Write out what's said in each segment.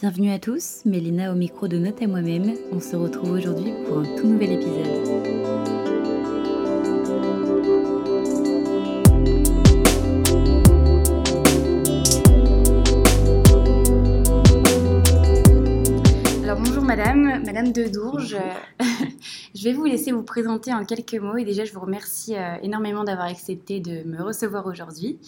Bienvenue à tous, Mélina au micro de Note à moi-même. On se retrouve aujourd'hui pour un tout nouvel épisode. Alors bonjour madame, madame de Dourges. je vais vous laisser vous présenter en quelques mots et déjà je vous remercie euh, énormément d'avoir accepté de me recevoir aujourd'hui.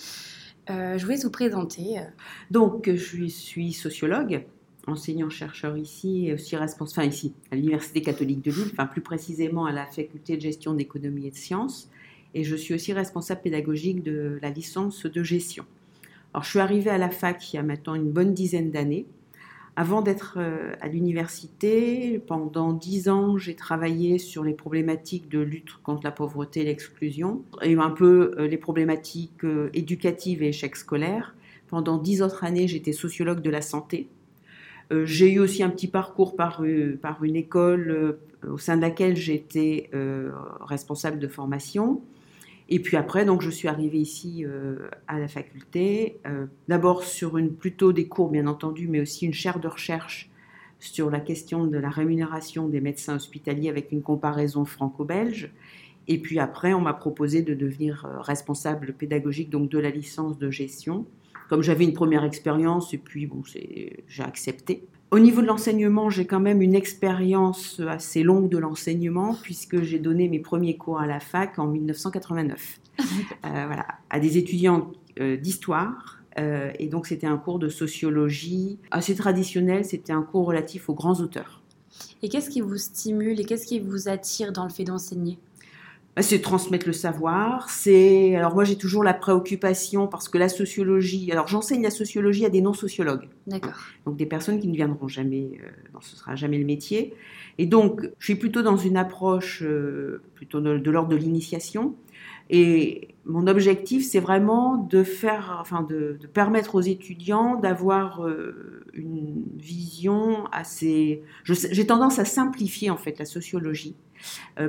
Euh, je voulais vous présenter. euh, Donc, je suis sociologue, enseignant-chercheur ici, et aussi responsable, enfin ici, à l'Université catholique de Lille, plus précisément à la faculté de gestion d'économie et de sciences, et je suis aussi responsable pédagogique de la licence de gestion. Alors, je suis arrivée à la fac il y a maintenant une bonne dizaine d'années. Avant d'être euh, à l'université, pendant dix ans, j'ai travaillé sur les problématiques de lutte contre la pauvreté et l'exclusion, et un peu euh, les problématiques euh, éducatives et échecs scolaires. Pendant dix autres années, j'étais sociologue de la santé. Euh, j'ai eu aussi un petit parcours par, euh, une école euh, au sein de laquelle j'étais responsable de formation. Et puis après, donc, je suis arrivée ici à la faculté, d'abord sur plutôt des cours, bien entendu, mais aussi une chaire de recherche sur la question de la rémunération des médecins hospitaliers avec une comparaison franco-belge. Et puis après, on m'a proposé de devenir responsable pédagogique donc de la licence de gestion. Comme j'avais une première expérience, et puis bon, j'ai accepté. Au niveau de l'enseignement, j'ai quand même une expérience assez longue de l'enseignement, puisque j'ai donné mes premiers cours à la fac en 1989. Euh, voilà, à des étudiants euh, d'histoire. euh, et donc, c'était un cours de sociologie assez traditionnel. C'était un cours relatif aux grands auteurs. Et qu'est-ce qui vous stimule et qu'est-ce qui vous attire dans le fait d'enseigner? C'est transmettre le savoir. C'est alors moi j'ai toujours la préoccupation parce que la sociologie. Alors j'enseigne la sociologie à des non-sociologues, D'accord. donc des personnes qui ne viendront jamais. euh, non, ce sera jamais le métier. Et donc je suis plutôt dans une approche euh, plutôt de, de l'ordre de l'initiation. Et mon objectif, c'est vraiment de faire, enfin, de, de permettre aux étudiants d'avoir euh, une vision assez. J'ai tendance à simplifier en fait la sociologie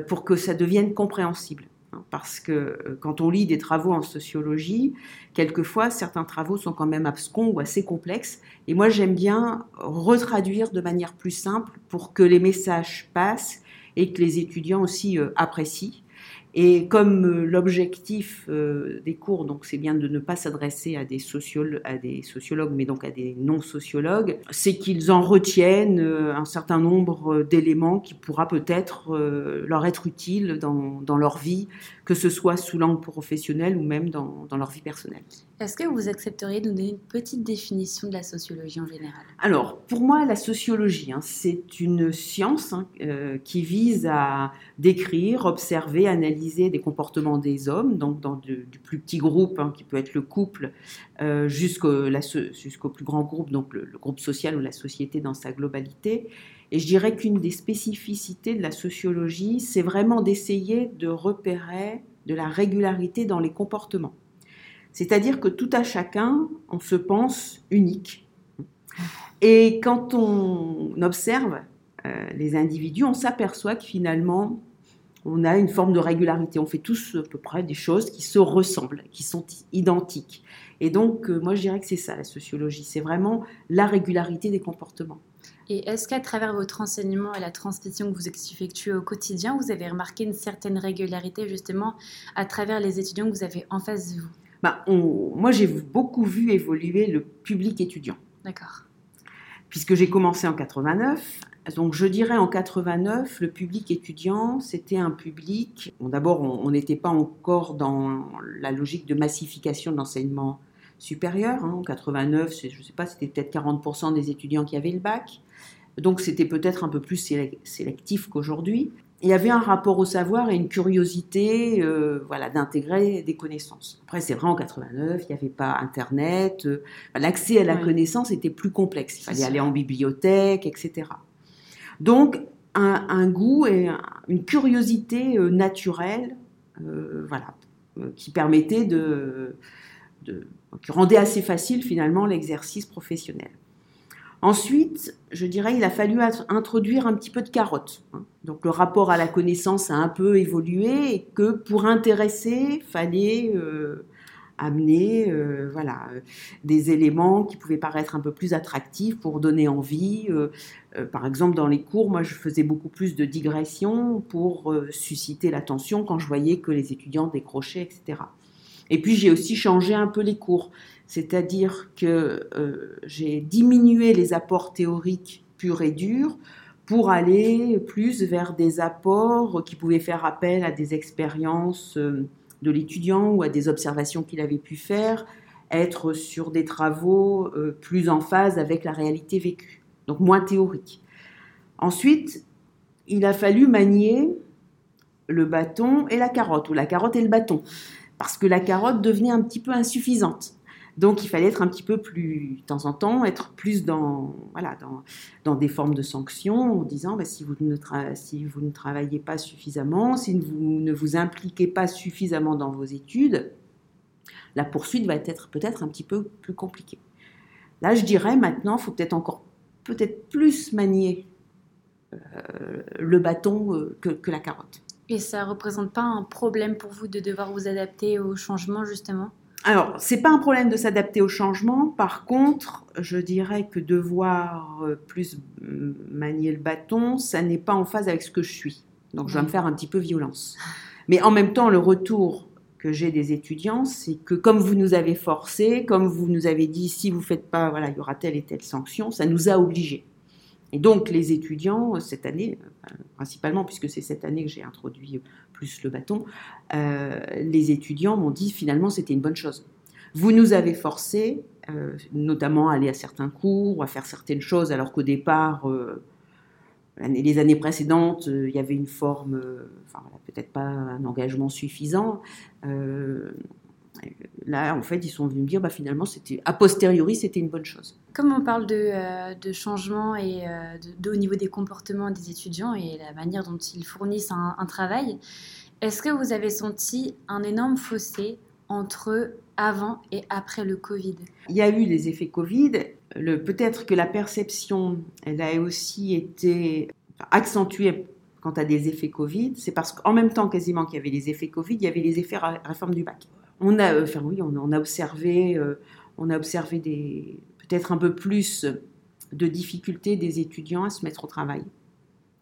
pour que ça devienne compréhensible. hein, Parce que euh, quand on lit des travaux en sociologie, quelquefois certains travaux sont quand même abscons ou assez complexes. Et moi, j'aime bien retraduire de manière plus simple pour que les messages passent et que les étudiants aussi euh, apprécient. Et comme euh, l'objectif euh, des cours, donc c'est bien de ne pas s'adresser à des, sociolo- à des sociologues, mais donc à des non-sociologues, c'est qu'ils en retiennent euh, un certain nombre d'éléments qui pourra peut-être leur être utile dans, dans leur vie, que ce soit sous l'angle professionnel ou même dans, dans leur vie personnelle. Est-ce que vous accepteriez de nous donner une petite définition de la sociologie en général? Alors, pour moi, la sociologie, hein, c'est une science hein, euh, qui vise à décrire, observer, analyser des comportements des hommes, donc dans du, plus petit groupe, hein, qui peut être le couple, euh, jusqu'au plus grand groupe, donc le, le groupe social ou la société dans sa globalité. Et je dirais qu'une des spécificités de la sociologie, c'est vraiment d'essayer de repérer de la régularité dans les comportements. C'est-à-dire que tout à chacun, on se pense unique. Et quand on observe euh, les individus, on s'aperçoit que finalement, on a une forme de régularité. On fait tous à peu près des choses qui se ressemblent, qui sont identiques. Et donc, euh, moi, je dirais que c'est ça, la sociologie. C'est vraiment la régularité des comportements. Et est-ce qu'à travers votre enseignement et la transmission que vous effectuez au quotidien, vous avez remarqué une certaine régularité justement à travers les étudiants que vous avez en face de vous? Bah, on- moi, j'ai beaucoup vu évoluer le public étudiant. D'accord. puisque j'ai commencé en 89. Donc je dirais en 89, le public étudiant, c'était un public, bon, d'abord on n'était pas encore dans la logique de massification de l'enseignement supérieur. hein. En 89, c'est- je ne sais pas, c'était peut-être 40% des étudiants qui avaient le bac. Donc c'était peut-être un peu plus sélec- sélectif qu'aujourd'hui. Il y avait un rapport au savoir et une curiosité euh, voilà, d'intégrer des connaissances. Après, c'est vrai, en 89, il n'y avait pas Internet. euh, L'accès à la Oui. connaissance était plus complexe. Il fallait aller en bibliothèque, etc. Donc, un, goût et un- une curiosité euh, naturelle, euh, voilà, euh, qui permettait de, rendait assez facile finalement l'exercice professionnel. Ensuite, je dirais, il a fallu int- introduire un petit peu de carotte. hein. Donc le rapport à la connaissance a un peu évolué et que pour intéresser, fallait amener euh, voilà, des éléments qui pouvaient paraître un peu plus attractifs pour donner envie. par exemple, dans les cours, moi, je faisais beaucoup plus de digressions pour susciter l'attention quand je voyais que les étudiants décrochaient, etc. Et puis, j'ai aussi changé un peu les cours, c'est-à-dire que j'ai diminué les apports théoriques purs et durs pour aller plus vers des apports qui pouvaient faire appel à des expériences euh, de l'étudiant ou à des observations qu'il avait pu faire, être sur des travaux euh, plus en phase avec la réalité vécue, donc moins théorique. Ensuite, il a fallu manier le bâton et la carotte, ou la carotte et le bâton, parce que la carotte devenait un petit peu insuffisante. Donc il fallait être un petit peu plus, de temps en temps, être plus dans, voilà, dans, des formes de sanctions, en disant bah, si, vous ne si vous ne travaillez pas suffisamment, si vous ne vous impliquez pas suffisamment dans vos études, la poursuite va être peut-être un petit peu plus compliquée. Là, je dirais maintenant, il faut peut-être encore peut-être plus manier euh, le bâton euh, que, que la carotte. Et ça ne représente pas un problème pour vous de devoir vous adapter au changement, justement? Alors, c'est pas un problème de s'adapter au changement. Par contre, je dirais que devoir euh, plus manier le bâton, ça n'est pas en phase avec ce que je suis. Donc, je vais me faire un petit peu violence. Mais en même temps, le retour que j'ai des étudiants, c'est que comme vous nous avez forcé, comme vous nous avez dit, si vous faites pas, voilà, il y aura telle et telle sanction, ça nous a obligés. Et donc, les étudiants, cette année, euh, principalement, puisque c'est cette année que j'ai introduit plus le bâton, euh, les étudiants m'ont dit finalement c'était une bonne chose. Vous nous avez forcé, euh, notamment à aller à certains cours, ou à faire certaines choses, alors qu'au départ, les années précédentes, il y avait une forme, enfin peut-être pas un engagement suffisant là, en fait, ils sont venus me dire, bah, finalement, c'était a posteriori, c'était une bonne chose. Comme on parle de, euh, changement et euh, de, au niveau des comportements des étudiants et la manière dont ils fournissent un, travail, est-ce que vous avez senti un énorme fossé entre avant et après le Covid? Il y a eu des effets Covid. peut-être que la perception, elle a aussi été accentuée quant à des effets Covid. C'est parce qu'en même temps, quasiment qu'il y avait les effets Covid, il y avait les effets réforme du bac on a, euh, enfin oui, on, a observé, euh, on a observé des, peut-être un peu plus de difficultés des étudiants à se mettre au travail.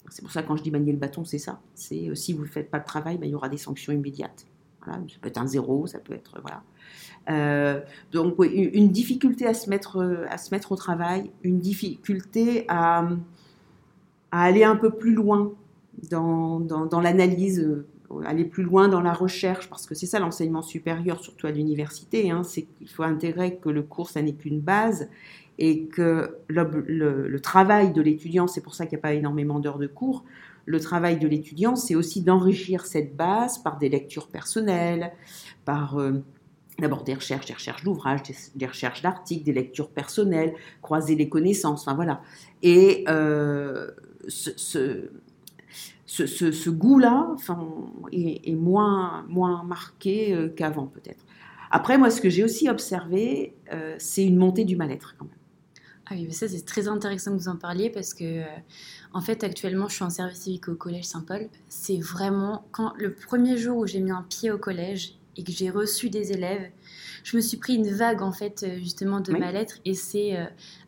C'est pour ça que quand je dis manier le bâton, c'est ça. C'est euh, si vous ne faites pas de travail, ben, il y aura des sanctions immédiates. Voilà, ça peut être un zéro, ça peut être voilà. donc une difficulté à se mettre à se mettre au travail, une difficulté à, aller un peu plus loin dans, dans l'analyse aller plus loin dans la recherche, parce que c'est ça l'enseignement supérieur, surtout à l'université, hein, c'est qu'il faut intégrer que le cours, ça n'est qu'une base, et que le, travail de l'étudiant, c'est pour ça qu'il n'y a pas énormément d'heures de cours, le travail de l'étudiant, c'est aussi d'enrichir cette base par des lectures personnelles, par... Euh, d'abord des recherches, des recherches d'ouvrages, des, recherches d'articles, des lectures personnelles, croiser les connaissances, enfin voilà. Et euh, ce, goût-là enfin, est, moins, moins marqué euh, qu'avant peut-être. Après, moi, ce que j'ai aussi observé, euh, c'est une montée du mal-être quand même. Ah oui, mais ça c'est très intéressant que vous en parliez parce que, euh, en fait, actuellement, je suis en service civique au collège Saint-Paul. C'est vraiment quand le premier jour où j'ai mis un pied au collège et que j'ai reçu des élèves, je me suis pris une vague en fait justement de mal-être et c'est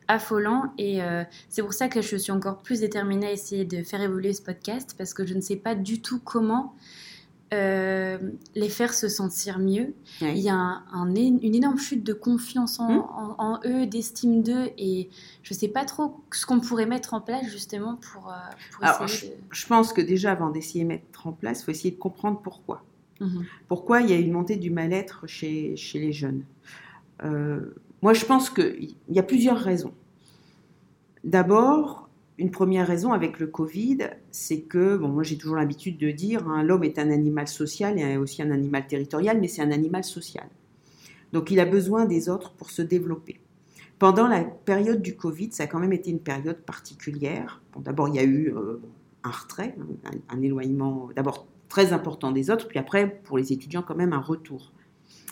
affolant et euh, c'est pour ça que je suis encore plus déterminée à essayer de faire évoluer ce podcast parce que je ne sais pas du tout comment euh, les faire se sentir mieux. Il y a un, une énorme chute de confiance en, hmm. eux, d'estime d'eux et je ne sais pas trop ce qu'on pourrait mettre en place justement pour, euh, essayer je, je, pense que déjà avant d'essayer de mettre en place, il faut essayer de comprendre pourquoi. Mhm. Pourquoi il y a une montée du mal-être chez, chez les jeunes moi, je pense qu'il y a plusieurs raisons. D'abord, une première raison avec le Covid, c'est que, bon, moi j'ai toujours l'habitude de dire, hein, l'homme est un animal social et aussi un animal territorial, mais c'est un animal social. Donc il a besoin des autres pour se développer. Pendant la période du Covid, ça a quand même été une période particulière. D'abord, il y a eu euh, un retrait, un éloignement d'abord très important des autres, puis après, pour les étudiants, quand même un retour.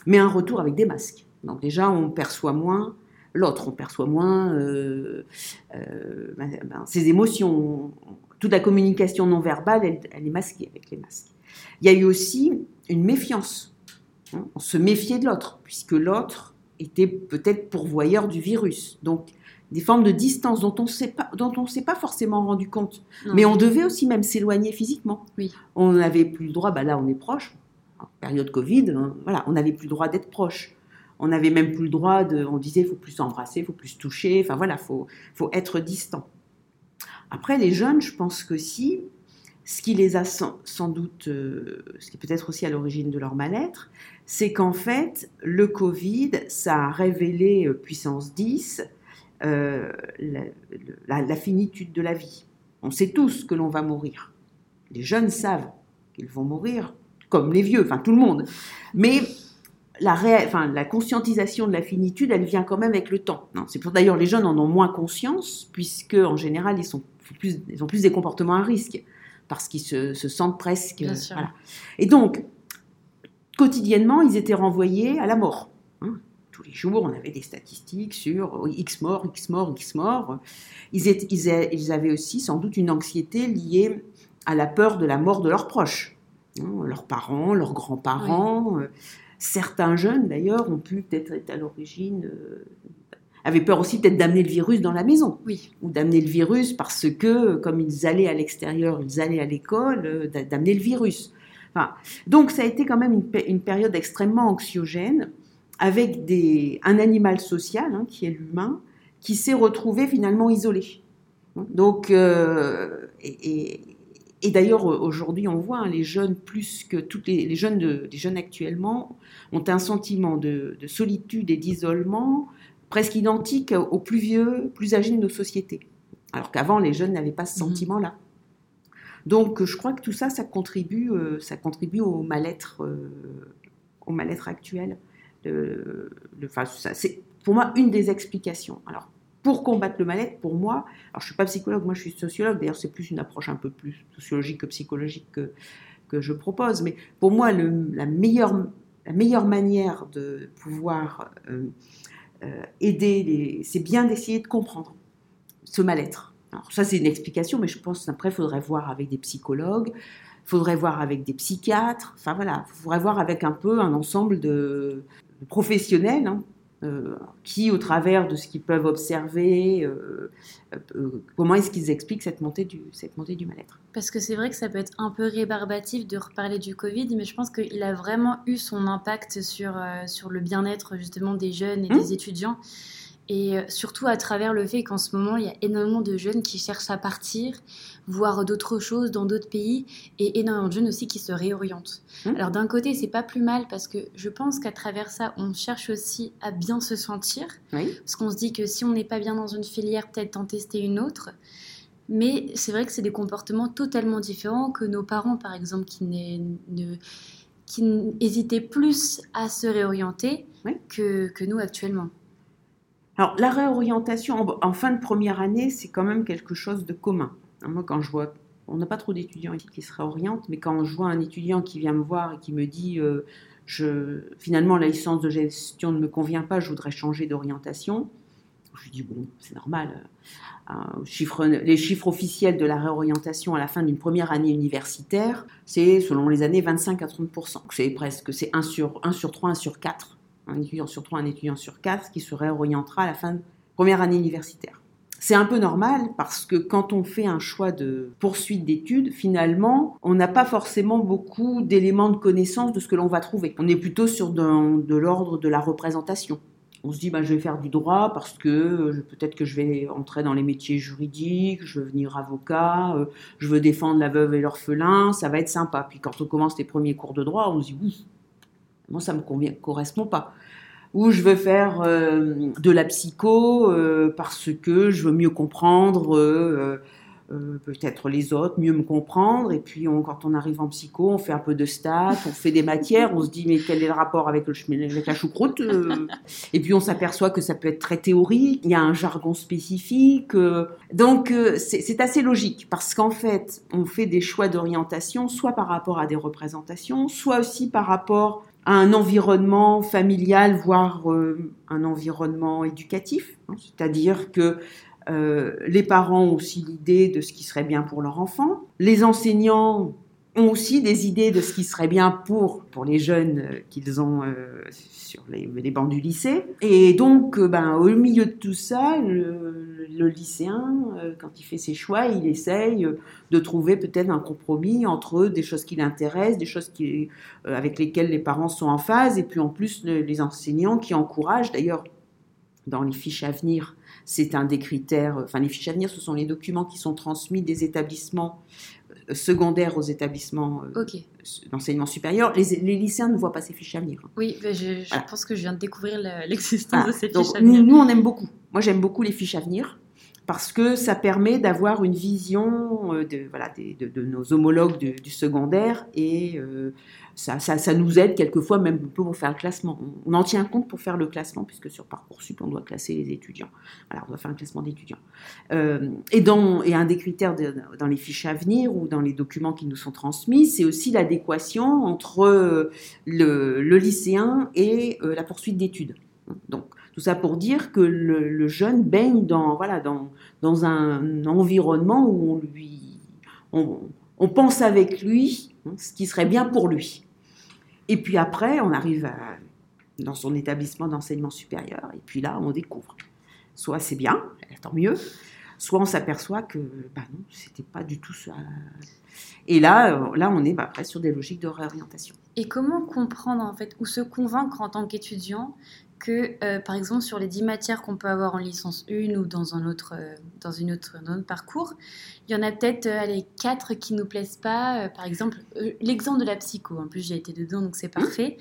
Mais un retour avec des masques. Donc déjà, on perçoit moins l'autre, on perçoit moins euh, euh, ben, ben, ses émotions. Toute la communication non verbale, elle, est masquée avec les masques. Il y a eu aussi une méfiance Hein, on se méfiait de l'autre, puisque l'autre était peut-être pourvoyeur du virus. Donc, des formes de distance dont on ne s'est pas forcément rendu compte. Mais on devait aussi même s'éloigner physiquement. Oui. On n'avait plus le droit, bah là on est proche, en période Covid, hein, voilà, on n'avait plus le droit d'être proche. On n'avait même plus le droit de, on disait, faut plus s'embrasser, faut plus se toucher, enfin voilà, il faut, faut être distant. Après, les jeunes, je pense que si, ce qui les a sans, doute, euh, ce qui est peut-être aussi à l'origine de leur mal-être, c'est qu'en fait, le Covid, ça a révélé euh, puissance 10 euh, la, finitude de la vie. On sait tous que l'on va mourir. Les jeunes savent qu'ils vont mourir, comme les vieux, enfin tout le monde. Mais la, enfin, la conscientisation de la finitude, elle vient quand même avec le temps. C'est pour d'ailleurs les jeunes en ont moins conscience, puisque en général ils, sont plus, ils ont plus des comportements à risque, parce qu'ils se, sentent presque. Et donc, quotidiennement, ils étaient renvoyés à la mort. Hein. Tous les jours, on avait des statistiques sur X morts, X morts, X morts. Ils, ils, avaient aussi sans doute une anxiété liée à la peur de la mort de leurs proches, hein, leurs parents, leurs grands-parents. Euh, certains jeunes, d'ailleurs, ont pu peut-être être à l'origine euh, avaient peur aussi peut-être d'amener le virus dans la maison. Oui. Ou d'amener le virus parce que, comme ils allaient à l'extérieur, ils allaient à l'école, euh, d'amener le virus. Enfin, donc ça a été quand même une, période extrêmement anxiogène avec des, un animal social, hein, qui est l'humain, qui s'est retrouvé finalement isolé. Donc, euh, et, d'ailleurs, aujourd'hui, on voit hein, les jeunes, plus que toutes les, jeunes, de, les jeunes actuellement, ont un sentiment de, de solitude et d'isolement presque identique aux plus vieux, plus âgés de nos sociétés. Alors qu'avant, les jeunes n'avaient pas ce mhm. sentiment-là. Donc, je crois que tout ça, ça contribue, euh, ça contribue au mal-être, euh, au mal-être actuel. c'est pour moi une des explications. Alors, pour combattre le mal-être, pour moi, alors je suis pas psychologue, moi je suis sociologue. D'ailleurs, c'est plus une approche un peu plus sociologique que psychologique que, que je propose. Mais pour moi, la meilleure la meilleure manière de pouvoir euh, euh, aider. C'est bien d'essayer de comprendre ce mal-être. Alors ça, c'est une explication, mais je pense qu'après, il faudrait voir avec des psychologues, il faudrait voir avec des psychiatres, enfin voilà, il faudrait voir avec un peu un ensemble de, professionnels hein, euh, qui, au travers de ce qu'ils peuvent observer, euh, euh, comment est-ce qu'ils expliquent cette montée du, cette montée du mal-être Parce que c'est vrai que ça peut être un peu rébarbatif de reparler du Covid, mais je pense qu'il a vraiment eu son impact sur, sur le bien-être justement des jeunes et mmh. des étudiants. Et euh, surtout à travers le fait qu'en ce moment, il y a énormément de jeunes qui cherchent à partir, voir d'autres choses dans d'autres pays, et énormément de jeunes aussi qui se réorientent. Mmh. Alors d'un côté, c'est pas plus mal parce que je pense qu'à travers ça, on cherche aussi à bien se sentir. Parce qu'on se dit que si on n'est pas bien dans une filière, peut-être en tester une autre. Mais c'est vrai que c'est des comportements totalement différents que nos parents, par exemple, qui, ne, qui hésitaient plus à se réorienter que, que nous actuellement. Alors, la réorientation en, fin de première année, c'est quand même quelque chose de commun. Moi, quand je vois, on n'a pas trop d'étudiants ici qui se réorientent, mais quand je vois un étudiant qui vient me voir et qui me dit euh, finalement, la licence de gestion ne me convient pas, je voudrais changer d'orientation, je lui dis bon, c'est normal. Euh, les chiffres officiels de la réorientation à la fin d'une première année universitaire, c'est selon les années 25 à 30 C'est presque, c'est 1 sur, 1 sur 3, 1 sur 4 un étudiant sur trois, un étudiant sur quatre qui se réorientera à la fin de première année universitaire. C'est un peu normal parce que quand on fait un choix de poursuite d'études, finalement, on n'a pas forcément beaucoup d'éléments de connaissance de ce que l'on va trouver. On est plutôt sur de, l'ordre de la représentation. On se dit, bah, je vais faire du droit parce que euh, peut-être que je vais entrer dans les métiers juridiques, je veux devenir avocat, euh, je veux défendre la veuve et l'orphelin, ça va être sympa. Puis quand on commence les premiers cours de droit, on se dit, moi ça me convient, correspond pas. Ou je veux faire euh, de la psycho euh, parce que je veux mieux comprendre euh, peut-être les autres, mieux me comprendre. Et puis quand on arrive en psycho, on fait un peu de stats, on fait des matières, on se dit mais quel est le rapport avec, le, avec la choucroute Et puis on s'aperçoit que ça peut être très théorique, il y a un jargon spécifique. donc c'est assez logique parce qu'en fait on fait des choix d'orientation soit par rapport à des représentations, soit aussi par rapport un environnement familial, voire euh, un environnement éducatif. Hein, c'est-à-dire que euh, les parents ont aussi l'idée de ce qui serait bien pour leur enfant. Les enseignants ont aussi des idées de ce qui serait bien pour, pour les jeunes euh, qu'ils ont sur les, bancs du lycée. Et donc, ben, au milieu de tout ça, le lycéen, euh, quand il fait ses choix, il essaye de trouver peut-être un compromis entre des choses qui l'intéressent, des choses qui, euh, avec lesquelles les parents sont en phase, et puis en plus le, les enseignants qui encouragent, d'ailleurs, dans les fiches à venir, c'est un des critères, enfin les fiches à venir, ce sont les documents qui sont transmis des établissements euh, secondaires aux établissements euh, d'enseignement supérieur. Les, les lycéens ne voient pas ces fiches à venir. Oui, ben, je, je Voilà. pense que je viens de découvrir le- l'existence de ces Donc, fiches à nous, venir. nous, on aime beaucoup. Moi, j'aime beaucoup les fiches à venir parce que ça permet d'avoir une vision euh, de, nos homologues du, secondaire et euh, ça, nous aide quelquefois même pour faire le classement. On, en tient compte pour faire le classement puisque sur Parcoursup, on doit classer les étudiants. Voilà, on doit faire un classement d'étudiants. Euh, et, un des critères dans les fiches à venir ou dans les documents qui nous sont transmis, c'est aussi l'adéquation entre le, le lycéen et la poursuite d'études. Donc, tout ça pour dire que le, jeune baigne dans, voilà, dans, dans un environnement où on, lui, on, on pense avec lui hein, ce qui serait bien pour lui. Et puis après, on arrive à- dans son établissement d'enseignement supérieur, et puis là, on découvre. Soit c'est bien, tant mieux, soit on s'aperçoit que bah non, c'était pas du tout ça. Et là, euh, là on est bah, après sur des logiques de réorientation. Et comment comprendre en fait ou se convaincre en tant qu'étudiant que euh, par exemple sur les 10 matières qu'on peut avoir en licence 1 ou dans un autre euh, dans une autre dans un parcours, il y en a peut-être euh, allez 4 qui nous plaisent pas, par exemple l'exemple de la psycho en plus j'ai été dedans donc c'est parfait.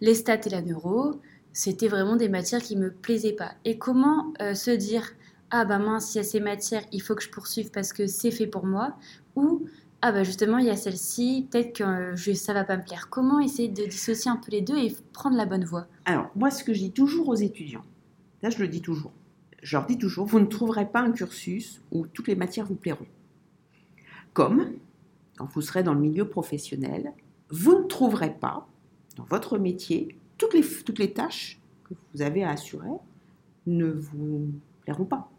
Les stats et la neuro, c'était vraiment des matières qui me plaisaient pas. Et comment se dire ah bah mince, il y a ces matières, il faut que je poursuive parce que c'est fait pour moi ou ah bah justement il y a celle-ci, peut-être que euh, je, ça va pas me plaire. Comment essayer de dissocier un peu les deux et prendre la bonne voie? Alors, moi, ce que je dis toujours aux étudiants, là, je le dis toujours, je leur dis toujours, vous ne trouverez pas un cursus où toutes les matières vous plairont. Comme, quand vous serez dans le milieu professionnel, vous ne trouverez pas, dans votre métier, toutes les, toutes tâches que vous avez à assurer ne vous plairont pas.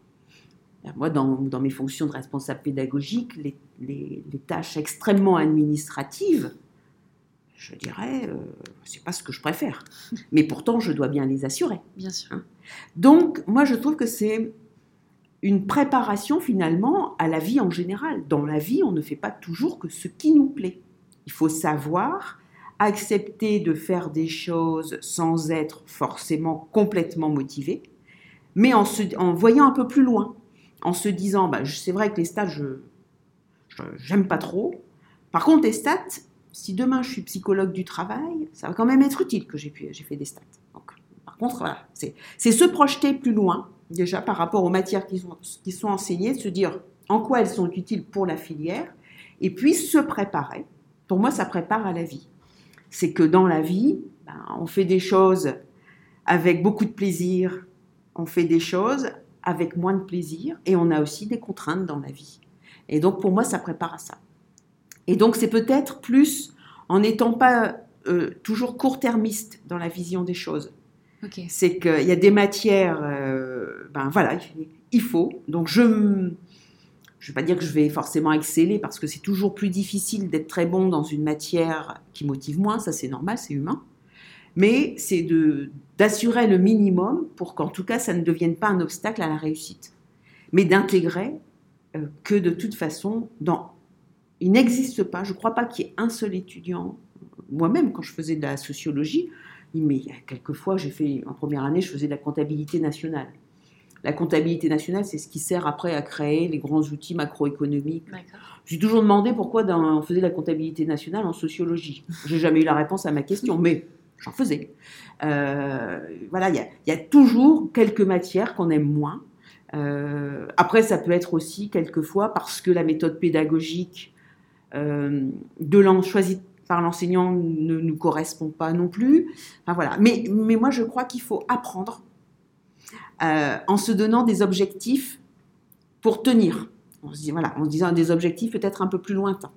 Moi, dans, dans mes fonctions de responsable pédagogique, les, les- les tâches extrêmement administratives, je dirais, euh, c'est pas ce que je préfère. Mais pourtant, je dois bien les assurer. Bien sûr. Donc, moi, je trouve que c'est une préparation finalement à la vie en général. Dans la vie, on ne fait pas toujours que ce qui nous plaît. Il faut savoir accepter de faire des choses sans être forcément complètement motivé, mais en, se- en voyant un peu plus loin, en se disant, bah, c'est vrai que les je- j'aime pas trop. Par contre, les stats, si demain je suis psychologue du travail, ça va quand même être utile que j'ai fait des stats. Donc, par contre, voilà, c'est se projeter plus loin, déjà par rapport aux matières qui sont, qui sont enseignées, se dire en quoi elles sont utiles pour la filière, et puis se préparer. Pour moi, ça prépare à la vie. C'est que dans la vie, ben, on fait des choses avec beaucoup de plaisir, on fait des choses avec moins de plaisir, et on a aussi des contraintes dans la vie. Et donc, pour moi, ça prépare à ça. Et donc, c'est peut-être plus en n'étant pas euh, toujours court-termiste dans la vision des choses c'est qu'il y a des matières, euh, ben voilà, il faut. Donc je ne vais pas dire que je vais forcément exceller parce que c'est toujours plus difficile d'être très bon dans une matière qui motive moins, ça c'est normal, c'est humain. Mais c'est de- d'assurer le minimum pour qu'en tout cas ça ne devienne pas un obstacle à la réussite. Mais d'intégrer que de toute façon, dans, il n'existe pas, je ne crois pas qu'il y ait un seul étudiant. Moi-même, quand je faisais de la sociologie, mais il y a quelques fois, j'ai fait, en première année, je faisais de la comptabilité nationale. La comptabilité nationale, c'est ce qui sert après à créer les grands outils macroéconomiques. J'ai toujours demandé pourquoi dans- on faisait de la comptabilité nationale en sociologie. J'ai jamais eu la réponse à ma question, mais j'en faisais. Euh, voilà, il y y a toujours quelques matières qu'on aime moins. Euh, après, ça peut être aussi quelquefois parce que la méthode pédagogique euh, de choisie par l'enseignant ne nous correspond pas non plus. Voilà. mais, moi, je crois qu'il faut apprendre euh, en se donnant des objectifs pour tenir. En se disant des objectifs peut-être un peu plus lointains.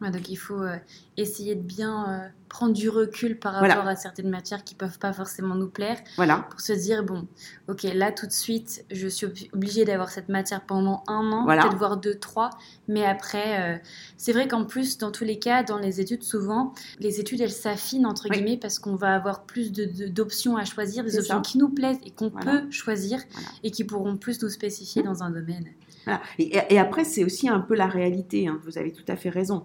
Donc il faut euh, essayer de bien euh, prendre du recul par rapport à certaines matières qui peuvent pas forcément nous plaire. Voilà. Pour se dire, bon, ok, là tout de suite, je suis obligée d'avoir cette matière pendant un an, peut-être voire deux, trois. Mais après, euh, c'est vrai qu'en plus, dans tous les cas, dans les études, souvent, les études, elles s'affinent, entre guillemets, parce qu'on va avoir plus d'options à choisir, des options qui nous plaisent et qu'on peut choisir et qui pourront plus nous spécifier mmh. dans un domaine. Et, après, c'est aussi un peu la réalité, hein. vous avez tout à fait raison.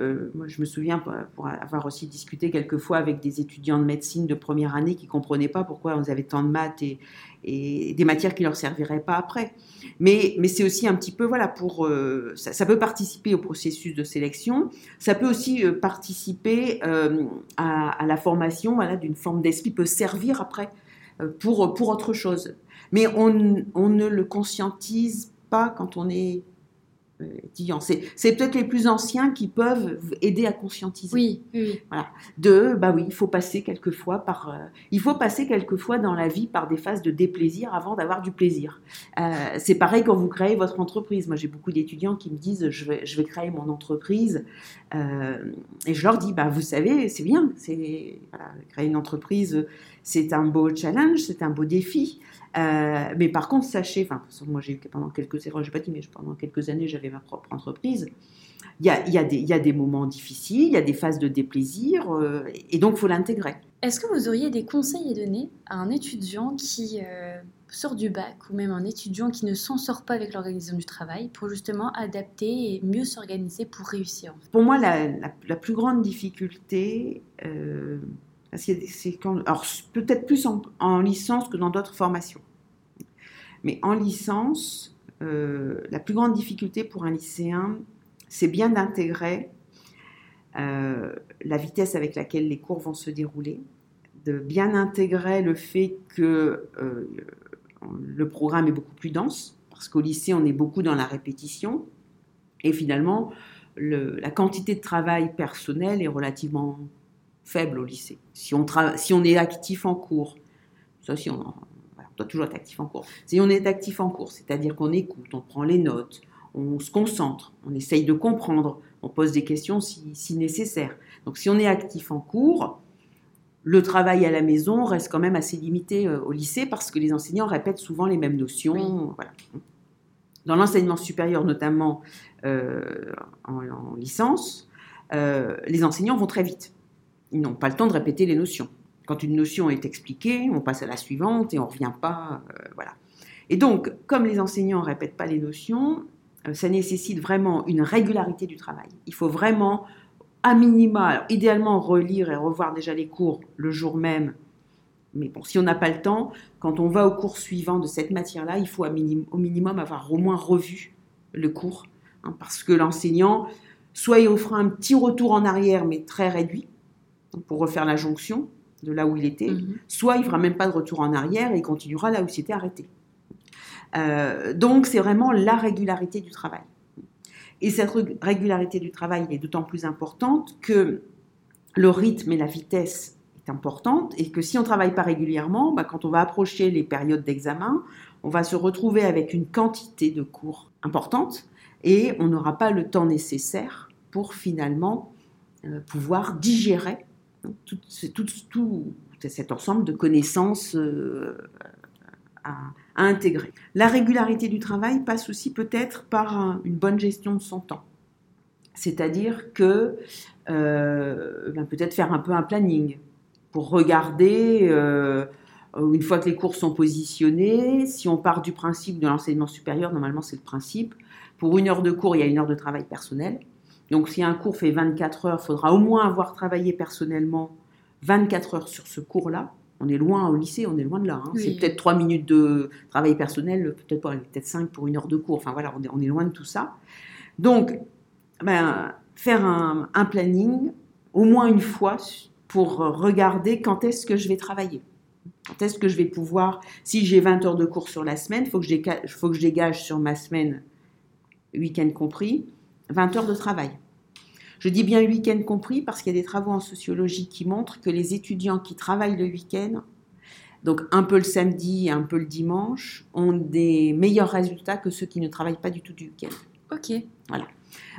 Euh, moi, je me souviens pour, avoir aussi discuté quelquefois avec des étudiants de médecine de première année qui ne comprenaient pas pourquoi on avait tant de maths et, des matières qui ne leur serviraient pas après. Mais, mais c'est aussi un petit peu, voilà, pour. Euh, ça, peut participer au processus de sélection. Ça peut aussi euh, participer à, la formation voilà, d'une forme d'esprit, peut servir après pour, pour autre chose. Mais on, on ne le conscientise pas quand on est étudiants. C'est peut-être les plus anciens qui peuvent aider à conscientiser. Oui, oui. Voilà. De, bah oui, il faut passer quelquefois par, euh, il faut passer quelquefois dans la vie par des phases de déplaisir avant d'avoir du plaisir. Euh, c'est pareil quand vous créez votre entreprise. Moi, j'ai beaucoup d'étudiants qui me disent, je vais, je vais créer mon entreprise, euh, et je leur dis, bah vous savez, c'est bien, c'est créer une entreprise, c'est un beau challenge, c'est un beau défi. Euh, mais par contre, sachez, enfin, moi j'ai eu pendant quelques erreurs, j'ai pas dit, mais pendant quelques années, j'avais ma propre entreprise. Il y a, y, a y a, des moments difficiles, il y a des phases de déplaisir, euh, et donc il faut l'intégrer. Est-ce que vous auriez des conseils à donner à un étudiant qui euh, sort du bac, ou même un étudiant qui ne s'en sort pas avec l'organisation du travail, pour justement adapter et mieux s'organiser pour réussir Pour moi, la, la, plus grande difficulté, c'est alors peut-être plus en, licence que dans d'autres formations. Mais en licence, euh, la plus grande difficulté pour un lycéen, c'est bien d'intégrer euh, la vitesse avec laquelle les cours vont se dérouler, de bien intégrer le fait que euh, le programme est beaucoup plus dense, parce qu'au lycée, on est beaucoup dans la répétition, et finalement, la quantité de travail personnel est relativement faible au lycée. Si on, si on est actif en cours, ça si on, doit toujours être actif en cours. Si on est actif en cours, c'est-à-dire qu'on écoute, on prend les notes, on se concentre, on essaye de comprendre, on pose des questions si, nécessaire. Donc si on est actif en cours, le travail à la maison reste quand même assez limité euh, au lycée parce que les enseignants répètent souvent les mêmes notions. Voilà. Dans l'enseignement supérieur, notamment euh, en, licence, euh, les enseignants vont très vite ils n'ont pas le temps de répéter les notions. Quand une notion est expliquée, on passe à la suivante et on ne revient pas. Euh, voilà. Et donc, comme les enseignants ne répètent pas les notions, euh, ça nécessite vraiment une régularité du travail. Il faut vraiment, à minima, idéalement relire et revoir déjà les cours le jour même. Mais bon, si on n'a pas le temps, quand on va au cours suivant de cette matière-là, il faut au minimum avoir au moins revu le cours. Hein, parce que l'enseignant, soit il offre un petit retour en arrière, mais très réduit, pour refaire la jonction de là où il était, mhm. soit il ne fera même pas de retour en arrière et il continuera là où il s'était arrêté. Euh, donc c'est vraiment la régularité du travail. Et cette régularité du travail est d'autant plus importante que le rythme et la vitesse est importante et que si on ne travaille pas régulièrement, bah, quand on va approcher les périodes d'examen, on va se retrouver avec une quantité de cours importante et on n'aura pas le temps nécessaire pour finalement euh, pouvoir digérer tout, tout, cet ensemble de connaissances euh, à, intégrer. La régularité du travail passe aussi peut-être par une bonne gestion de son temps. C'est-à-dire que euh, ben, peut-être faire un peu un planning pour regarder, euh, une fois que les cours sont positionnés, si on part du principe de l'enseignement supérieur, normalement c'est le principe, pour une heure de cours, il y a une heure de travail personnel. Donc si un cours fait 24 heures, il faudra au moins avoir travaillé personnellement 24 heures sur ce cours-là. On est loin au lycée, on est loin de là. Hein. C'est peut-être 3 minutes de travail personnel, peut-être pas, peut-être 5 pour une heure de cours. Enfin voilà, on est, loin de tout ça. Donc, ben, faire un, planning au moins une fois pour regarder quand est-ce que je vais travailler. Quand est-ce que je vais pouvoir, si j'ai 20 heures de cours sur la semaine, il faut, faut que je dégage sur ma semaine, week-end compris, 20 heures de travail. Je dis bien week-end compris parce qu'il y a des travaux en sociologie qui montrent que les étudiants qui travaillent le week-end, donc un peu le samedi et un peu le dimanche, ont des meilleurs résultats que ceux qui ne travaillent pas du tout du week-end. Ok. Voilà.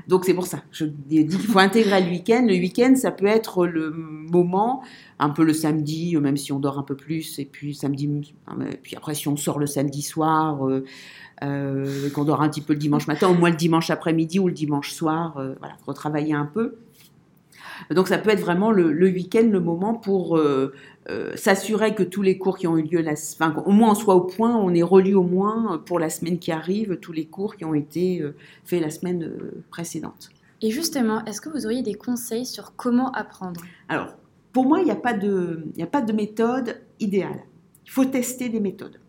Donc c'est pour ça, je dis qu'il faut intégrer le week-end. Le week-end, ça peut être le moment, un peu le samedi, même si on dort un peu plus, et puis samedi, puis après si on sort le samedi soir, euh, euh, qu'on dort un petit peu le dimanche matin, au moins le dimanche après-midi ou le dimanche soir, euh, voilà, retravailler un peu. Donc ça peut être vraiment le, week-end le moment pour euh, euh, s'assurer que tous les cours qui ont eu lieu, la, enfin, au moins on soit au point, on est relu au moins pour la semaine qui arrive, tous les cours qui ont été euh, faits la semaine précédente. Et justement, est-ce que vous auriez des conseils sur comment apprendre? Alors, pour moi, il n'y a, pas de, a pas de méthode idéale. Il faut tester des méthodes.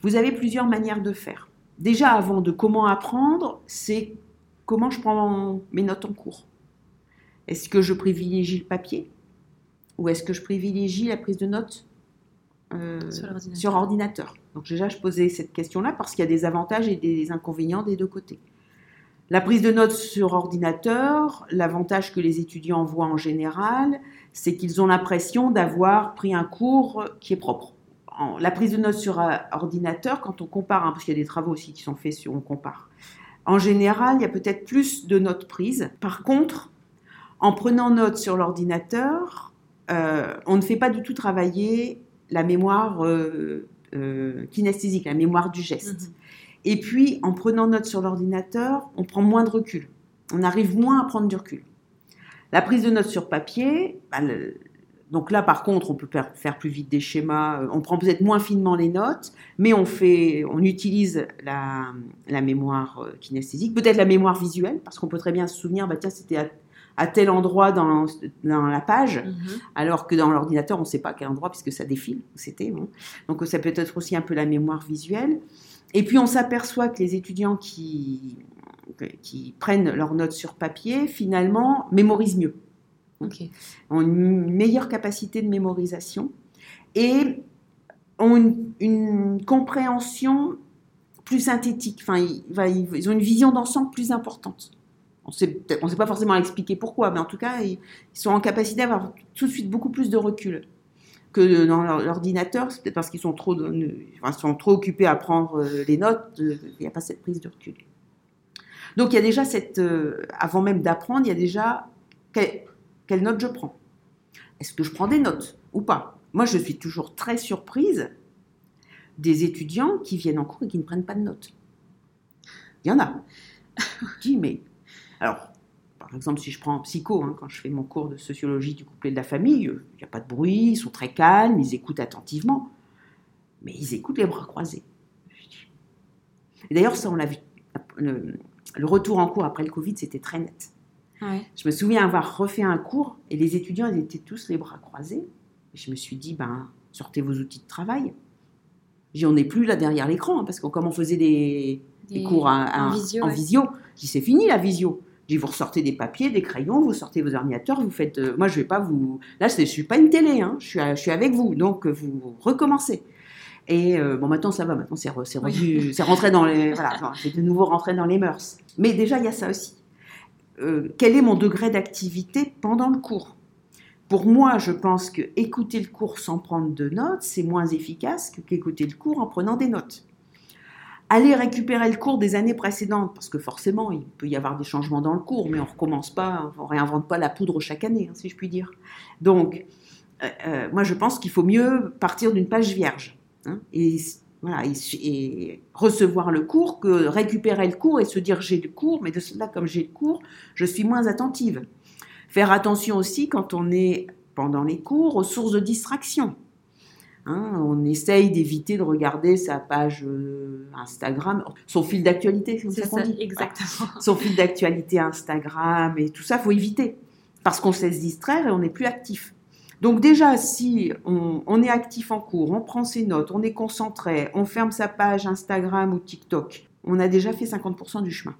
Vous avez plusieurs manières de faire. Déjà, avant de comment apprendre, c'est comment je prends mes notes en cours. Est-ce que je privilégie le papier? Ou est-ce que je privilégie la prise de notes euh, sur, ordinateur? Donc déjà, je posais cette question-là parce qu'il y a des avantages et des inconvénients des deux côtés. La prise de notes sur ordinateur, l'avantage que les étudiants voient en général, c'est qu'ils ont l'impression d'avoir pris un cours qui est propre. la prise de notes sur euh, ordinateur, quand on compare, hein, parce qu'il y a des travaux aussi qui sont faits sur on compare, en général, il y a peut-être plus de notes prises. Par contre, en prenant note sur l'ordinateur, euh, on ne fait pas du tout travailler la mémoire euh, euh, kinesthésique, la mémoire du geste. Mhm. Et puis, en prenant note sur l'ordinateur, on prend moins de recul. On arrive moins à prendre du recul. La prise de notes sur papier, bah, donc là, par contre, on peut faire plus vite des schémas. On prend peut-être moins finement les notes, mais on fait, on utilise la, mémoire kinesthésique, peut-être la mémoire visuelle, parce qu'on peut très bien se souvenir, bah tiens, c'était à tel endroit dans, dans la page, mhm. alors que dans l'ordinateur, on ne sait pas à quel endroit puisque ça défile. C'était bon. Donc ça peut être aussi un peu la mémoire visuelle. Et puis on s'aperçoit que les étudiants qui, qui prennent leurs notes sur papier, finalement, mémorisent mieux. Ont une meilleure capacité de mémorisation et ont une, compréhension plus synthétique. Enfin, ils ont une vision d'ensemble plus importante on ne sait pas forcément expliquer pourquoi, mais en tout cas, ils, sont en capacité d'avoir tout de suite beaucoup plus de recul que dans l'ordinateur. C'est peut-être parce qu'ils sont trop, occupés à prendre euh, les notes, il n'y a pas cette prise de recul. Donc il y a déjà cette, euh, avant même d'apprendre, il y a déjà quelle, quelle note je prends. Est-ce que je prends des notes ou pas? Moi, je suis toujours très surprise des étudiants qui viennent en cours et qui ne prennent pas de notes. Il y en a. Dis, mais alors, par exemple, si je prends en psycho, hein, quand je fais mon cours de sociologie du couple et de la famille, il n'y a pas de bruit, ils sont très calmes, ils écoutent attentivement, mais ils écoutent les bras croisés. Et d'ailleurs, ça, on l'a vu. Le, retour en cours après le Covid, c'était très net. Je me souviens avoir refait un cours et les étudiants, ils étaient tous les bras croisés. Et je me suis dit, ben, sortez vos outils de travail. J'y on n'est plus là derrière l'écran, hein, parce que comme on faisait des, cours en, visio, en visio c'est fini la visio vous ressortez des papiers, des crayons, vous sortez vos ordinateurs, vous faites. Euh, moi, je vais pas vous. Là, je suis pas une télé, hein, je, suis, je suis avec vous, donc euh, vous recommencez. Et euh, bon, maintenant ça va, maintenant c'est rentré dans les. Voilà, c'est de nouveau rentré dans les mœurs. Mais déjà, il y a ça aussi. quel est mon degré d'activité pendant le cours? Pour moi, je pense que écouter le cours sans prendre de notes, c'est moins efficace que qu'écouter le cours en prenant des notes aller récupérer le cours des années précédentes, parce que forcément, il peut y avoir des changements dans le cours, mais on recommence pas, on réinvente pas la poudre chaque année, hein, si je puis dire. Donc, euh, euh, moi, je pense qu'il faut mieux partir d'une page vierge hein, et, voilà, et, recevoir le cours que récupérer le cours et se dire j'ai le cours, mais de cela, comme j'ai le cours, je suis moins attentive. Faire attention aussi quand on est pendant les cours aux sources de distraction. Hein, on essaye d'éviter de regarder sa page euh, Instagram, son fil d'actualité, c'est ça, dit. Exactement. Son fil d'actualité Instagram et tout ça, faut éviter parce qu'on sait se distraire et on n'est plus actif. Donc déjà, si on, est actif en cours, on prend ses notes, on est concentré, on ferme sa page Instagram ou TikTok, on a déjà fait 50% du chemin.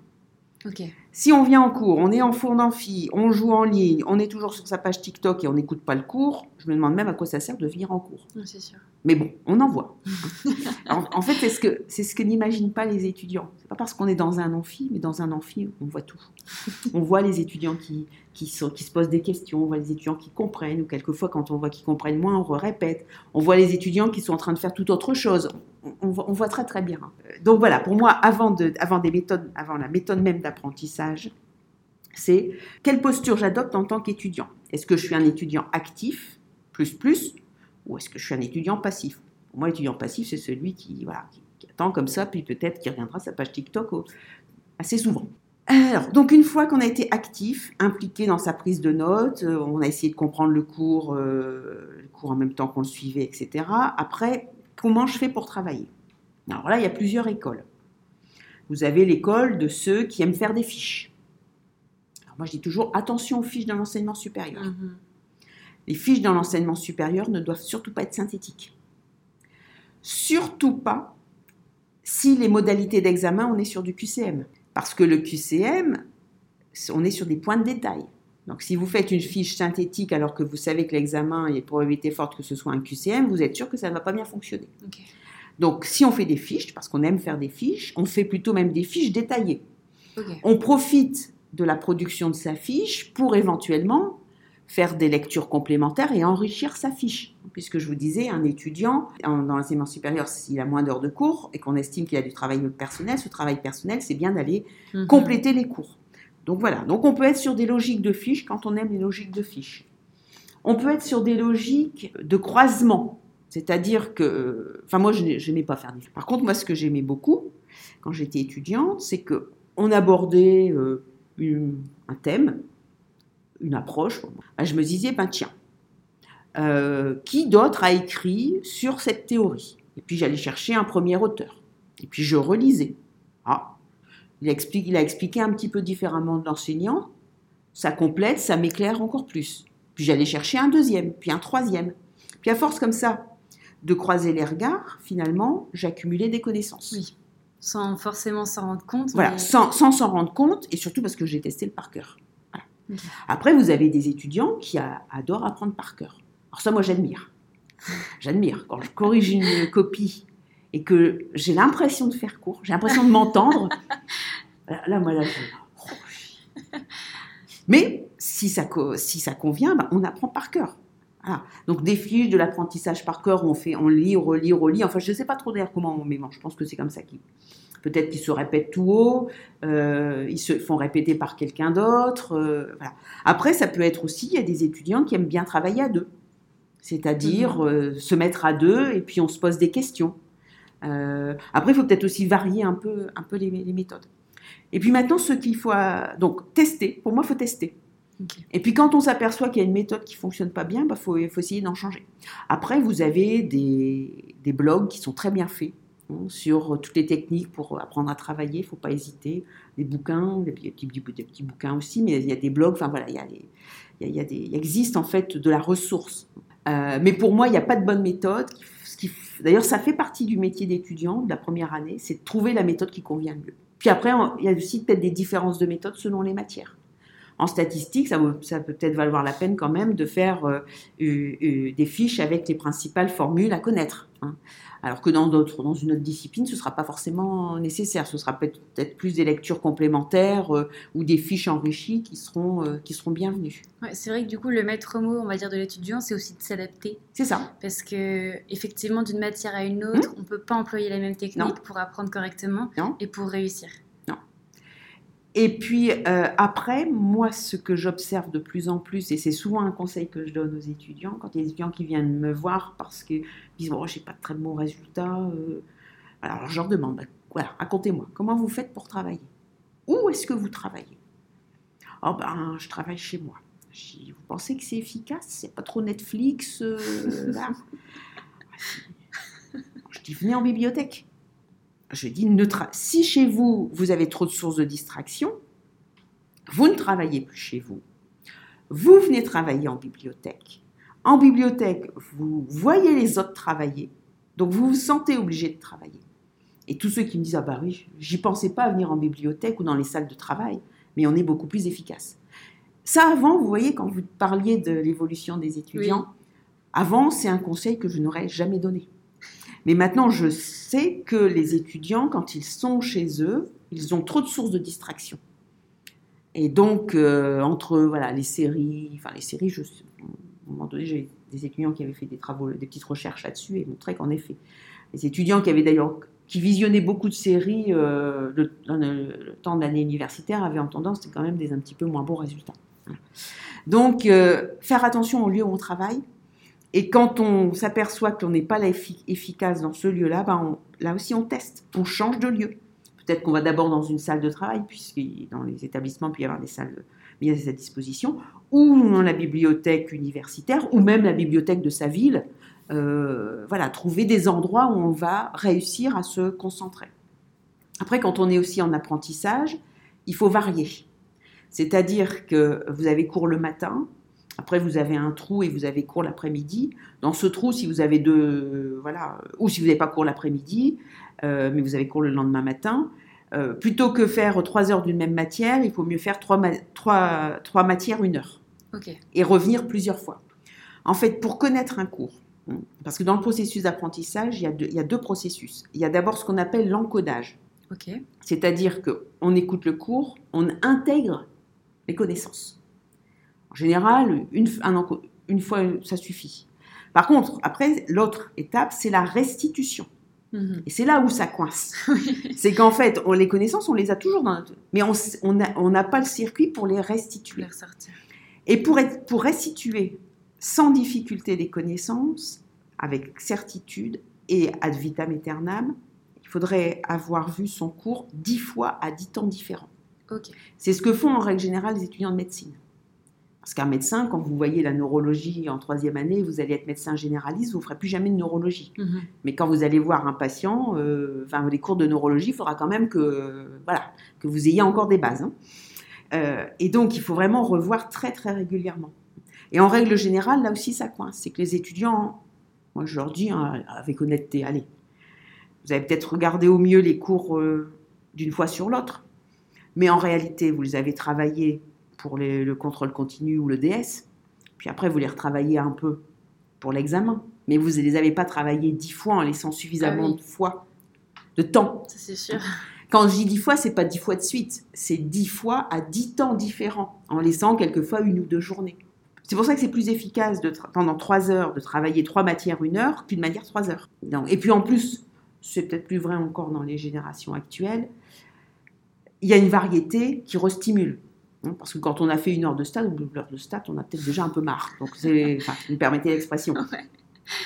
Si on vient en cours, on est en four d'amphi, on joue en ligne, on est toujours sur sa page TikTok et on n'écoute pas le cours, je me demande même à quoi ça sert de venir en cours. C'est sûr. Mais bon, on en voit. en, fait, c'est ce que, c'est ce que n'imaginent pas les étudiants. C'est pas parce qu'on est dans un amphi, mais dans un amphi, on voit tout. on voit les étudiants qui, qui, sont, qui se posent des questions, on voit les étudiants qui comprennent, ou quelquefois, quand on voit qu'ils comprennent moins, on répète. On voit les étudiants qui sont en train de faire tout autre chose. on, voit très très bien. Donc voilà, pour moi, avant, de, avant, des méthodes, avant la méthode même d'apprentissage, c'est quelle posture j'adopte en tant qu'étudiant? Est-ce que je suis un étudiant actif, plus plus, ou est-ce que je suis un étudiant passif? Pour moi, l'étudiant passif, c'est celui qui, attend comme ça, puis peut-être qui reviendra à sa page TikTok assez souvent. Alors, donc une fois qu'on a été actif, impliqué dans sa prise de notes, euh, on a essayé de comprendre le cours, euh, le cours en même temps qu'on le suivait, etc. Après, comment je fais pour travailler? Alors là, il y a plusieurs écoles. Vous avez l'école de ceux qui aiment faire des fiches. Alors moi, je dis toujours attention aux fiches dans l'enseignement supérieur. Mhm. Les fiches dans l'enseignement supérieur ne doivent surtout pas être synthétiques. Surtout pas si les modalités d'examen, on est sur du QCM. Parce que le QCM, on est sur des points de détail. Donc si vous faites une fiche synthétique alors que vous savez que l'examen, il y a probabilité forte que ce soit un QCM, vous êtes sûr que ça ne va pas bien fonctionner. Donc si on fait des fiches, parce qu'on aime faire des fiches, on fait plutôt même des fiches détaillées. On profite de la production de sa fiche pour éventuellement faire des lectures complémentaires et enrichir sa fiche. Puisque je vous disais, un étudiant dans l'enseignement supérieur, s'il a moins d'heures de cours et qu'on estime qu'il a du travail personnel, ce travail personnel, c'est bien d'aller mhm. compléter les cours. Donc voilà, donc on peut être sur des logiques de fiches quand on aime les logiques de fiches. On peut être sur des logiques de croisement, c'est-à-dire que, enfin moi je n'aimais pas faire des Par contre, moi ce que j'aimais beaucoup quand j'étais étudiante, c'est que on abordait euh, un thème, une approche, je me disais, ben tiens, euh, qui d'autre a écrit sur cette théorie? Et puis j'allais chercher un premier auteur. Et puis je relisais. Ah, il, explique, il a expliqué un petit peu différemment de l'enseignant. Ça complète, ça m'éclaire encore plus. Puis j'allais chercher un deuxième, puis un troisième. Puis à force comme ça de croiser les regards, finalement, j'accumulais des connaissances. Oui. Sans forcément s'en rendre compte. Voilà, sans s'en rendre compte, et surtout parce que j'ai testé le par cœur. Après, vous avez des étudiants qui adorent apprendre par cœur. Alors ça, moi, j'admire. J'admire. Quand je corrige une copie et que j'ai l'impression de faire court, j'ai l'impression de m'entendre, là, moi, là, je... Mais si ça, si ça convient, bah, on apprend par cœur. Donc des fiches de l'apprentissage par cœur, on fait, on lit, on relit, on relit. Enfin, je ne sais pas trop d'ailleurs comment on met. Je pense que c'est comme ça qui, Peut-être qu'ils se répètent tout haut, euh, ils se font répéter par quelqu'un d'autre. Euh, Après, ça peut être aussi, il y a des étudiants qui aiment bien travailler à deux, c'est-à-dire mhm. euh, se mettre à deux et puis on se pose des questions. après, il faut peut-être aussi varier un peu, un peu les, méthodes. Et puis maintenant, ce qu'il faut donc tester. Pour moi, il faut tester. Et puis quand on s'aperçoit qu'il y a une méthode qui fonctionne pas bien, il bah, faut, essayer d'en changer. Après, vous avez des, blogs qui sont très bien faits sur toutes les techniques pour apprendre à travailler, il ne faut pas hésiter. Des bouquins, des petits, des petits, bouquins aussi, mais il y a des blogs, enfin voilà, il, y y a, des, existe en fait de la ressource. Euh, mais pour moi, il n'y a pas de bonne méthode. D'ailleurs, ça fait partie du métier d'étudiant de la première année, c'est de trouver la méthode qui convient le mieux. Puis après, il y a aussi peut-être des différences de méthode selon les matières. En statistique, ça, ça peut peut-être valoir la peine quand même de faire euh, des fiches avec les principales formules à connaître. Hein. Alors que dans d'autres, dans une autre discipline, ce ne sera pas forcément nécessaire. Ce sera peut-être plus des lectures complémentaires euh, ou des fiches enrichies qui seront, euh, qui seront bienvenues. c'est vrai que du coup, le maître mot, on va dire, de l'étudiant, c'est aussi de s'adapter. C'est ça. Parce que effectivement, d'une matière à une autre, mmh. on ne peut pas employer la même technique pour apprendre correctement et pour réussir. Et puis euh, après, moi, ce que j'observe de plus en plus, et c'est souvent un conseil que je donne aux étudiants, quand il y a des étudiants qui viennent me voir parce qu'ils disent bon, j'ai pas de très bons résultats, euh, alors je leur demande bah, voilà, racontez-moi, comment vous faites pour travailler? Où est-ce que vous travaillez? Oh ben, je travaille chez moi. vous pensez que c'est efficace? C'est pas trop Netflix euh, Je dis venez en bibliothèque je dis, si chez vous, vous avez trop de sources de distraction, vous ne travaillez plus chez vous. Vous venez travailler en bibliothèque. En bibliothèque, vous voyez les autres travailler, donc vous vous sentez obligé de travailler. Et tous ceux qui me disent, ah bah oui, j'y pensais pas à venir en bibliothèque ou dans les salles de travail, mais on est beaucoup plus efficace. Ça, avant, vous voyez, quand vous parliez de l'évolution des étudiants, avant, c'est un conseil que je n'aurais jamais donné. Mais maintenant, je sais que les étudiants, quand ils sont chez eux, ils ont trop de sources de distraction. Et donc, euh, entre voilà, les séries, enfin les séries, à un moment donné, j'ai des étudiants qui avaient fait des travaux, des petites recherches là-dessus et montraient qu'en effet, Les étudiants qui avaient d'ailleurs qui visionnaient beaucoup de séries euh, le, temps de l'année universitaire avaient en tendance quand même des un petit peu moins bons résultats. Donc, euh, faire attention au lieu où on travaille. Et quand on s'aperçoit qu'on n'est pas efficace dans ce lieu-là, ben là aussi on teste, on change de lieu. Peut-être qu'on va d'abord dans une salle de travail, puisque dans les établissements, il peut y avoir des salles mises à sa disposition, ou dans la bibliothèque universitaire, ou même la bibliothèque de sa ville, euh, voilà, trouver des endroits où on va réussir à se concentrer. Après, quand on est aussi en apprentissage, il faut varier. C'est-à-dire que vous avez cours le matin, après vous avez un trou et vous avez cours l'après-midi. Dans ce trou, si vous avez deux, voilà, ou si vous n'avez pas cours l'après-midi, euh, mais vous avez cours le lendemain matin, euh, plutôt que faire trois heures d'une même matière, il faut mieux faire trois, trois, trois matières une heure. Et revenir plusieurs fois. En fait, pour connaître un cours, parce que dans le processus d'apprentissage, il, il, y a deux processus. Il y a d'abord ce qu'on appelle l'encodage. C'est-à-dire qu'on écoute le cours, on intègre les connaissances. En général, une, une fois, ça suffit. Par contre, après, l'autre étape, c'est la restitution. Mhm. Et c'est là où ça coince. c'est qu'en fait, on, les connaissances, on les a toujours dans notre... Mais on n'a on pas le circuit pour les restituer. Et pour, être, pour restituer sans difficulté des connaissances, avec certitude et ad vitam aeternam, il faudrait avoir vu son cours dix fois à dix temps différents. C'est ce que font en règle générale les étudiants de médecine. Parce qu'un médecin, quand vous voyez la neurologie en troisième année, vous allez être médecin généraliste, vous ne ferez plus jamais de neurologie. Mhm. Mais quand vous allez voir un patient, euh, enfin, les cours de neurologie, il faudra quand même que, voilà, que vous ayez encore des bases. Hein. Euh, et donc, il faut vraiment revoir très, très régulièrement. Et en règle générale, là aussi, ça coince. C'est que les étudiants, moi je leur dis hein, avec honnêteté, allez, vous avez peut-être regardé au mieux les cours euh, d'une fois sur l'autre, mais en réalité, vous les avez travaillés pour le contrôle continu ou le DS, puis après, vous les retravaillez un peu pour l'examen, mais vous ne les avez pas travaillés dix fois en laissant suffisamment ah de fois de temps. C'est sûr. Quand je dis dix fois, c'est pas dix fois de suite, c'est dix fois à dix temps différents, en laissant quelquefois une ou deux journées. C'est pour ça que c'est plus efficace de pendant trois heures de travailler trois matières une heure qu'une matière trois heures. et puis en plus, c'est peut-être plus vrai encore dans les générations actuelles, il y a une variété qui restimule. Hein, parce que quand on a fait une heure de stats ou deux heures de stats, on a peut-être déjà un peu marre. Donc, enfin, vous me permettez l'expression.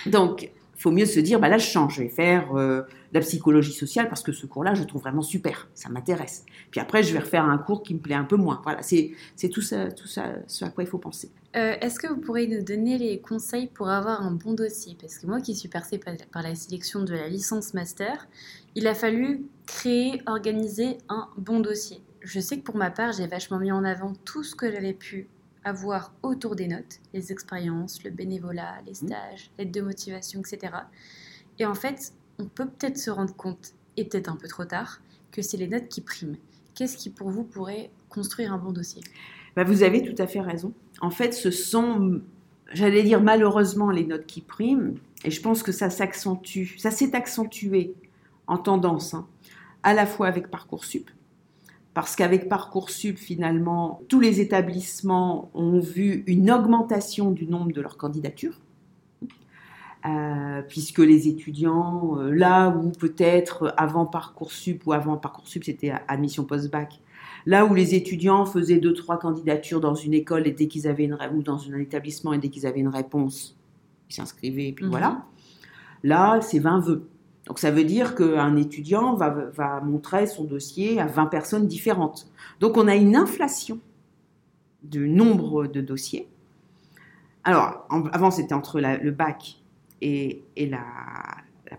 Donc, il faut mieux se dire, bah là, je change, je vais faire euh, la psychologie sociale parce que ce cours-là, je trouve vraiment super, ça m'intéresse. Puis après, je vais refaire un cours qui me plaît un peu moins. Voilà, c'est, tout ça, tout ça, ce à quoi il faut penser. Euh, est-ce que vous pourriez nous donner les conseils pour avoir un bon dossier? Parce que moi qui suis percée par la sélection de la licence master, il a fallu créer, organiser un bon dossier. Je sais que pour ma part, j'ai vachement mis en avant tout ce que j'avais pu avoir autour des notes, les expériences, le bénévolat, les mmh. stages, l'aide de motivation, etc. Et en fait, on peut peut-être se rendre compte, et peut-être un peu trop tard, que c'est les notes qui priment. Qu'est-ce qui pour vous pourrait construire un bon dossier? Bah, Vous avez tout à fait raison. En fait, ce sont, j'allais dire malheureusement, les notes qui priment, et je pense que ça s'accentue, ça s'est accentué en tendance, hein, à la fois avec Parcoursup, parce qu'avec Parcoursup, finalement, tous les établissements ont vu une augmentation du nombre de leurs candidatures. Euh, puisque les étudiants, euh, là où peut-être avant Parcoursup ou avant Parcoursup, c'était admission post-bac, là où les étudiants faisaient deux, trois candidatures dans une école et dès qu'ils avaient une ou dans un établissement et dès qu'ils avaient une réponse, ils s'inscrivaient et puis mhm. voilà. Là, c'est 20 vœux. Donc ça veut dire qu'un étudiant va, montrer son dossier à 20 personnes différentes. Donc on a une inflation du nombre de dossiers. Alors, avant c'était entre le bac et, la,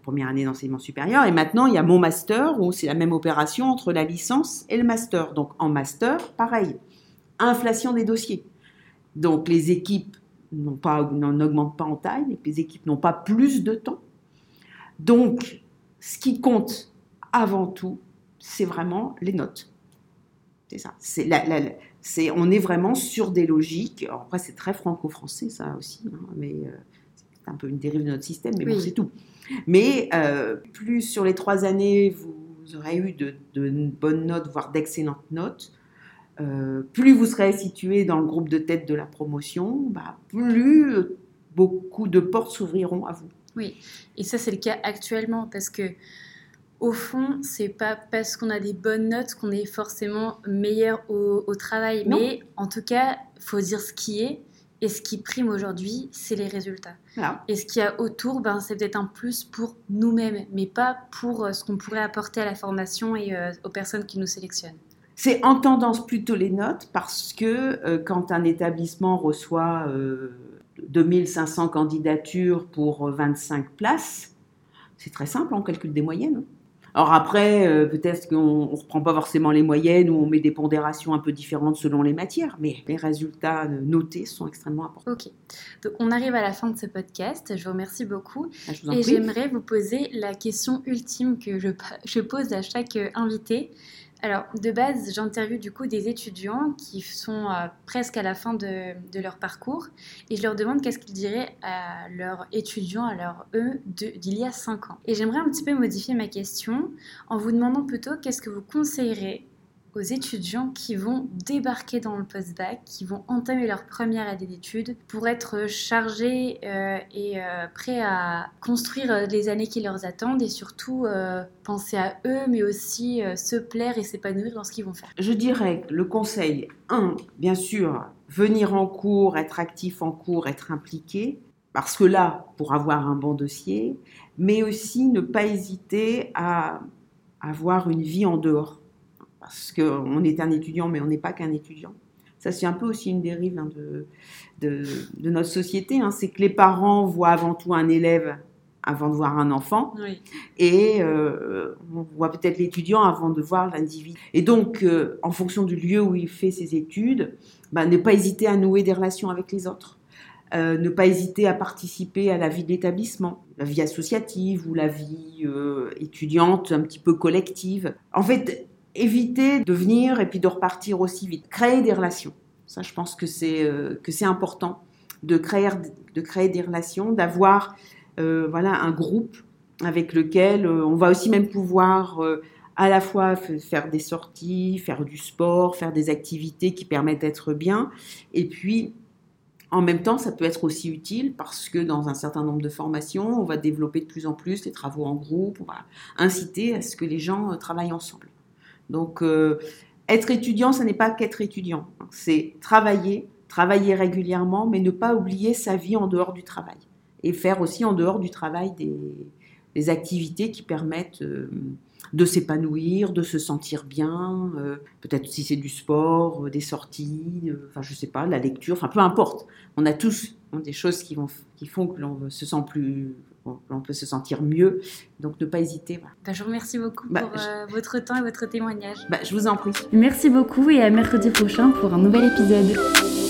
première année d'enseignement supérieur, et maintenant il y a mon master où c'est la même opération entre la licence et le master. Donc en master, pareil, inflation des dossiers. Donc les équipes n'augmentent pas en taille, les équipes n'ont pas plus de temps donc, ce qui compte avant tout, c'est vraiment les notes. C'est ça. C'est on est vraiment sur des logiques. après, c'est très franco-français, ça aussi, hein, mais euh, c'est un peu une dérive de notre système, mais bon, c'est tout. Mais euh, plus sur les trois années, vous aurez eu de, bonnes notes, voire d'excellentes notes, euh, plus vous serez situé dans le groupe de tête de la promotion, bah, plus beaucoup de portes s'ouvriront à vous. Oui, et ça c'est le cas actuellement parce que au fond, c'est pas parce qu'on a des bonnes notes qu'on est forcément meilleur au, travail, mais en tout cas, faut dire ce qui est. Et ce qui prime aujourd'hui, c'est les résultats. Et ce qu'il y a autour, ben, c'est peut-être un plus pour nous-mêmes, mais pas pour euh, ce qu'on pourrait apporter à la formation et euh, aux personnes qui nous sélectionnent. C'est en tendance plutôt les notes parce que euh, quand un établissement reçoit 2500 candidatures pour 25 places, c'est très simple, on calcule des moyennes. Alors après, euh, peut-être qu'on ne reprend pas forcément les moyennes ou on met des pondérations un peu différentes selon les matières, mais les résultats euh, notés sont extrêmement importants. Ok. Donc on arrive à la fin de ce podcast. Je vous remercie beaucoup. Ah, et j'aimerais vous poser la question ultime que je, je pose à chaque euh, invité. Alors, de base, j'interviewe du coup des étudiants qui sont euh, presque à la fin de, leur parcours et je leur demande qu'est-ce qu'ils diraient à leurs étudiants, à leur eux d'il y a 5 ans. Et j'aimerais un petit peu modifier ma question en vous demandant plutôt qu'est-ce que vous conseillerez aux étudiants qui vont débarquer dans le post-bac, qui vont entamer leur première année d'études pour être chargés euh, et euh, prêts à construire euh, les années qui leur attendent et surtout penser à eux, mais aussi se plaire et s'épanouir dans ce qu'ils vont faire. Je dirais le conseil, un, bien sûr, venir en cours, être actif en cours, être impliqué, parce que là, pour avoir un bon dossier, mais aussi ne pas hésiter à avoir une vie en dehors parce qu'on est un étudiant, mais on n'est pas qu'un étudiant. Ça, c'est un peu aussi une dérive hein, de, de, notre société. Hein. c'est que les parents voient avant tout un élève avant de voir un enfant. Et euh, on voit peut-être l'étudiant avant de voir l'individu. Et donc, euh, en fonction du lieu où il fait ses études, bah, ne pas hésiter à nouer des relations avec les autres. Euh, ne pas hésiter à participer à la vie de l'établissement, la vie associative ou la vie étudiante un petit peu collective. En fait, éviter de venir et puis de repartir aussi vite. Créer des relations. Ça, je pense que c'est euh, que c'est important de créer de créer des relations, d'avoir euh, voilà un groupe avec lequel euh, on va aussi même pouvoir à la fois faire des sorties, faire du sport, faire des activités qui permettent d'être bien, et puis en même temps, ça peut être aussi utile parce que dans un certain nombre de formations, on va développer de plus en plus les travaux en groupe, on va inciter à ce que les gens travaillent ensemble. Donc, euh, être étudiant, ce n'est pas qu'être étudiant. C'est travailler, travailler régulièrement, mais ne pas oublier sa vie en dehors du travail. Et faire aussi en dehors du travail des, activités qui permettent euh, de s'épanouir, de se sentir bien. Euh, peut-être si c'est du sport, des sorties, enfin, je sais pas, la lecture, enfin, peu importe. On a tous des choses qui font que l'on se sent plus on peut se sentir mieux. Donc ne pas hésiter. Bah, je vous remercie beaucoup bah, pour euh, votre temps et votre témoignage. Bah, je vous en prie. Merci beaucoup et à mercredi prochain pour un nouvel épisode.